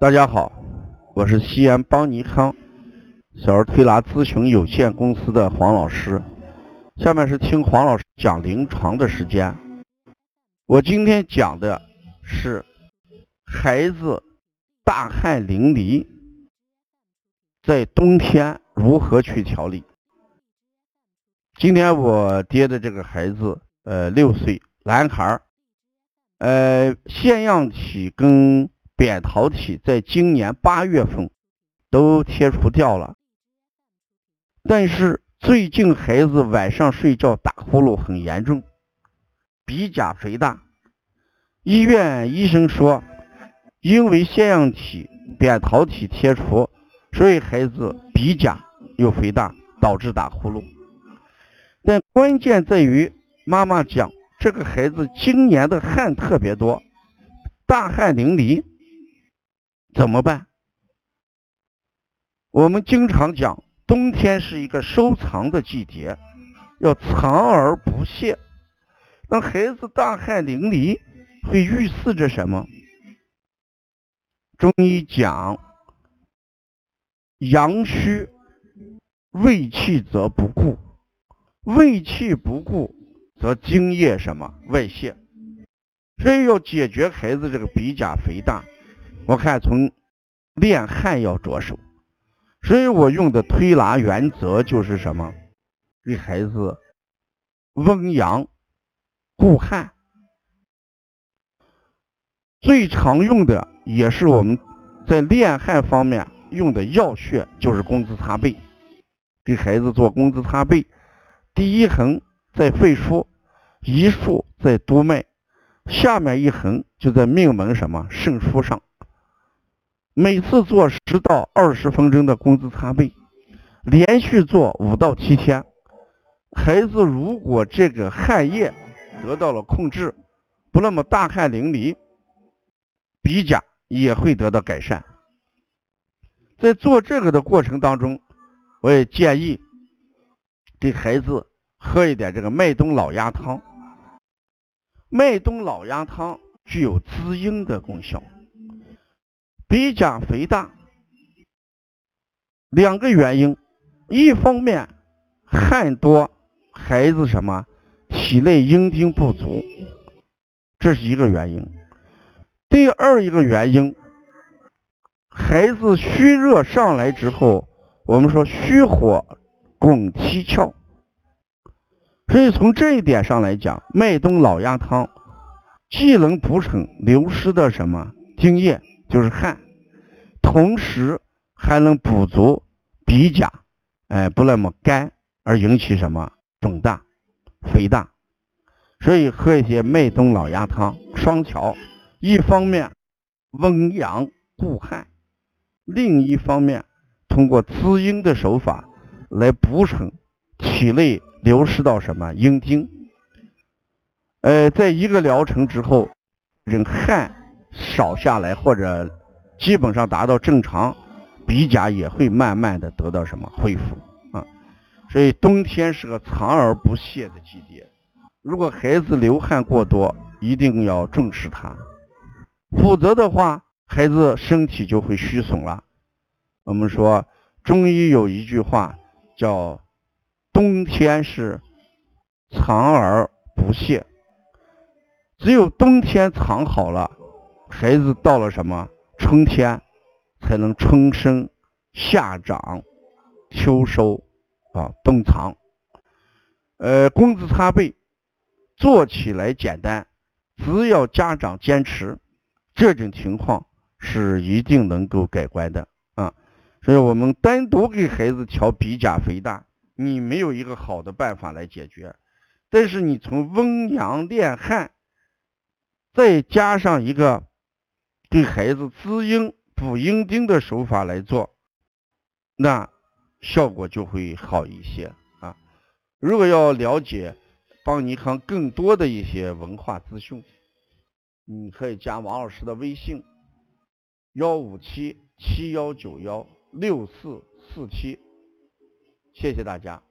大家好，我是西安邦尼康小儿推拿咨询有限公司的黄老师。下面是听黄老师讲临床的时间。我今天讲的是孩子大汗淋漓，在冬天如何去调理。今天我爹的这个孩子，呃，六岁男孩，呃，腺样体跟扁桃体在今年八月份都切除掉了，但是最近孩子晚上睡觉打呼噜很严重，鼻甲肥大。医院医生说，因为腺样体、扁桃体切除，所以孩子鼻甲又肥大，导致打呼噜。但关键在于妈妈讲，这个孩子今年的汗特别多，大汗淋漓。怎么办？我们经常讲，冬天是一个收藏的季节，要藏而不泄。那孩子大汗淋漓，会预示着什么？中医讲，阳虚，胃气则不固，胃气不固，则津液什么外泄。所以要解决孩子这个鼻甲肥大。我看从练汗要着手，所以我用的推拿原则就是什么？给孩子温阳固汗。最常用的也是我们在练汗方面用的要穴，就是工字擦背。给孩子做工字擦背，第一横在肺腧，一竖在督脉，下面一横就在命门什么肾腧上。每次做十到二十分钟的工资擦背，连续做五到七天，孩子如果这个汗液得到了控制，不那么大汗淋漓，鼻甲也会得到改善。在做这个的过程当中，我也建议给孩子喝一点这个麦冬老鸭汤。麦冬老鸭汤具有滋阴的功效。鼻甲肥大，两个原因，一方面汗多，孩子什么体内阴精不足，这是一个原因。第二一个原因，孩子虚热上来之后，我们说虚火拱七窍，所以从这一点上来讲，麦冬老鸭汤既能补充流失的什么精液。就是汗，同时还能补足鼻甲，哎，不那么干，而引起什么肿大、肥大。所以喝一些麦冬老鸭汤，双调，一方面温阳固汗，另一方面通过滋阴的手法来补充体内流失到什么阴精。呃，在一个疗程之后，人汗。少下来或者基本上达到正常，鼻甲也会慢慢的得到什么恢复啊？所以冬天是个藏而不泄的季节，如果孩子流汗过多，一定要重视他，否则的话，孩子身体就会虚损了。我们说中医有一句话叫“冬天是藏而不泄”，只有冬天藏好了。孩子到了什么春天，才能春生、夏长、秋收啊，冬藏。呃，工字擦背做起来简单，只要家长坚持，这种情况是一定能够改观的啊。所以我们单独给孩子调鼻甲肥大，你没有一个好的办法来解决。但是你从温阳练汗，再加上一个。给孩子滋阴补阴精的手法来做，那效果就会好一些啊。如果要了解邦尼康更多的一些文化资讯，你可以加王老师的微信：幺五七七幺九幺六四四七。谢谢大家。